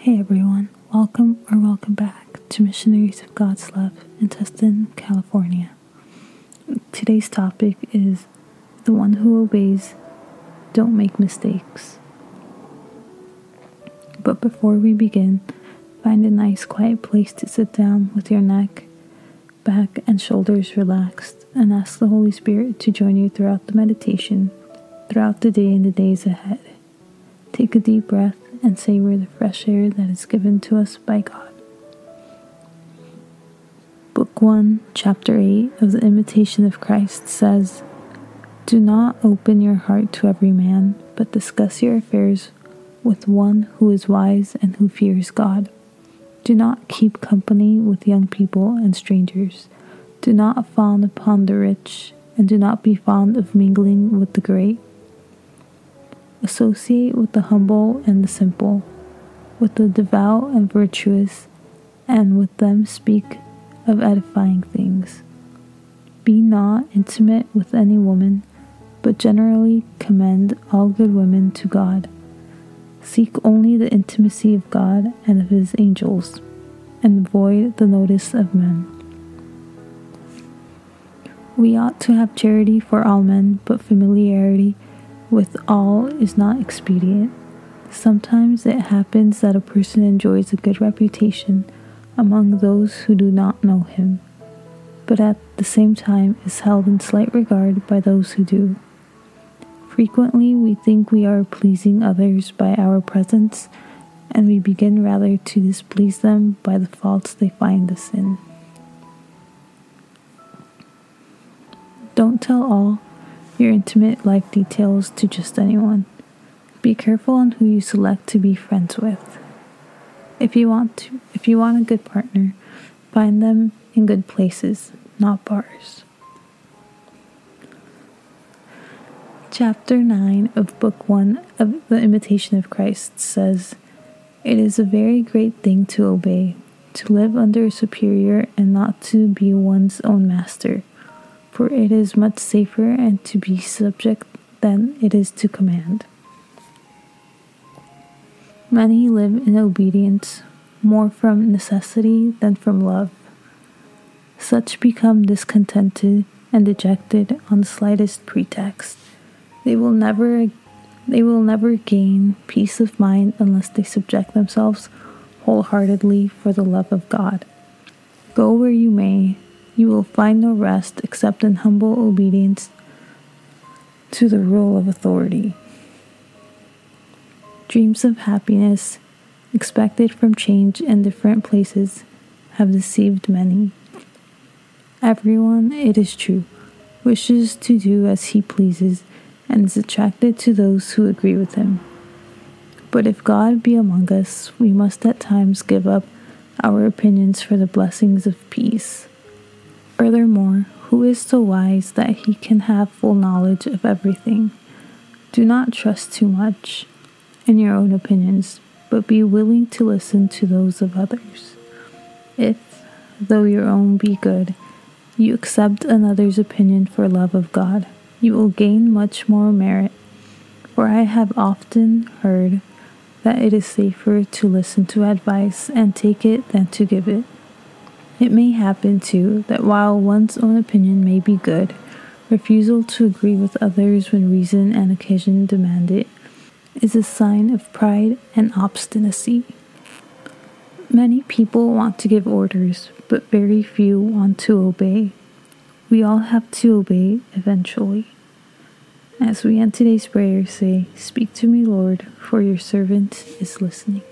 Hey everyone, welcome or welcome back to Missionaries of God's Love in Tustin, California. Today's topic is the one who obeys, don't make mistakes. But before we begin, find a nice quiet place to sit down with your neck, back, and shoulders relaxed and ask the Holy Spirit to join you throughout the meditation, throughout the day and the days ahead. Take a deep breath and savor the fresh air that is given to us by God. Book 1, Chapter 8 of the Imitation of Christ says, Do not open your heart to every man, but discuss your affairs with one who is wise and who fears God. Do not keep company with young people and strangers. Do not fawn upon the rich, and do not be fond of mingling with the great Associate with the humble and the simple, with the devout and virtuous, and with them speak of edifying things. Be not intimate with any woman, but generally commend all good women to God. Seek only the intimacy of God and of his angels, and avoid the notice of men. We ought to have charity for all men, but familiarity with all is not expedient. Sometimes it happens that a person enjoys a good reputation among those who do not know him, but at the same time is held in slight regard by those who do. Frequently, we think we are pleasing others by our presence, and we begin rather to displease them by the faults they find us in. Don't tell all your intimate life details to just anyone. Be careful on who you select to be friends with. If you want to if you want a good partner, find them in good places, not bars. Chapter 9 of Book 1 of The Imitation of Christ says, It is a very great thing to obey, to live under a superior and not to be one's own master for it is much safer and to be subject than it is to command. Many live in obedience more from necessity than from love. Such become discontented and dejected on the slightest pretext. They will never they will never gain peace of mind unless they subject themselves wholeheartedly for the love of God. Go where you may, you will find no rest except in humble obedience to the rule of authority. Dreams of happiness expected from change in different places have deceived many. Everyone, it is true, wishes to do as he pleases and is attracted to those who agree with him. But if God be among us, we must at times give up our opinions for the blessings of peace. Furthermore, who is so wise that he can have full knowledge of everything? Do not trust too much in your own opinions, but be willing to listen to those of others. If, though your own be good, you accept another's opinion for love of God, you will gain much more merit. For I have often heard that it is safer to listen to advice and take it than to give it. It may happen, too, that while one's own opinion may be good, refusal to agree with others when reason and occasion demand it is a sign of pride and obstinacy. Many people want to give orders, but very few want to obey. We all have to obey eventually. As we end today's prayer, say, Speak to me, Lord, for your servant is listening.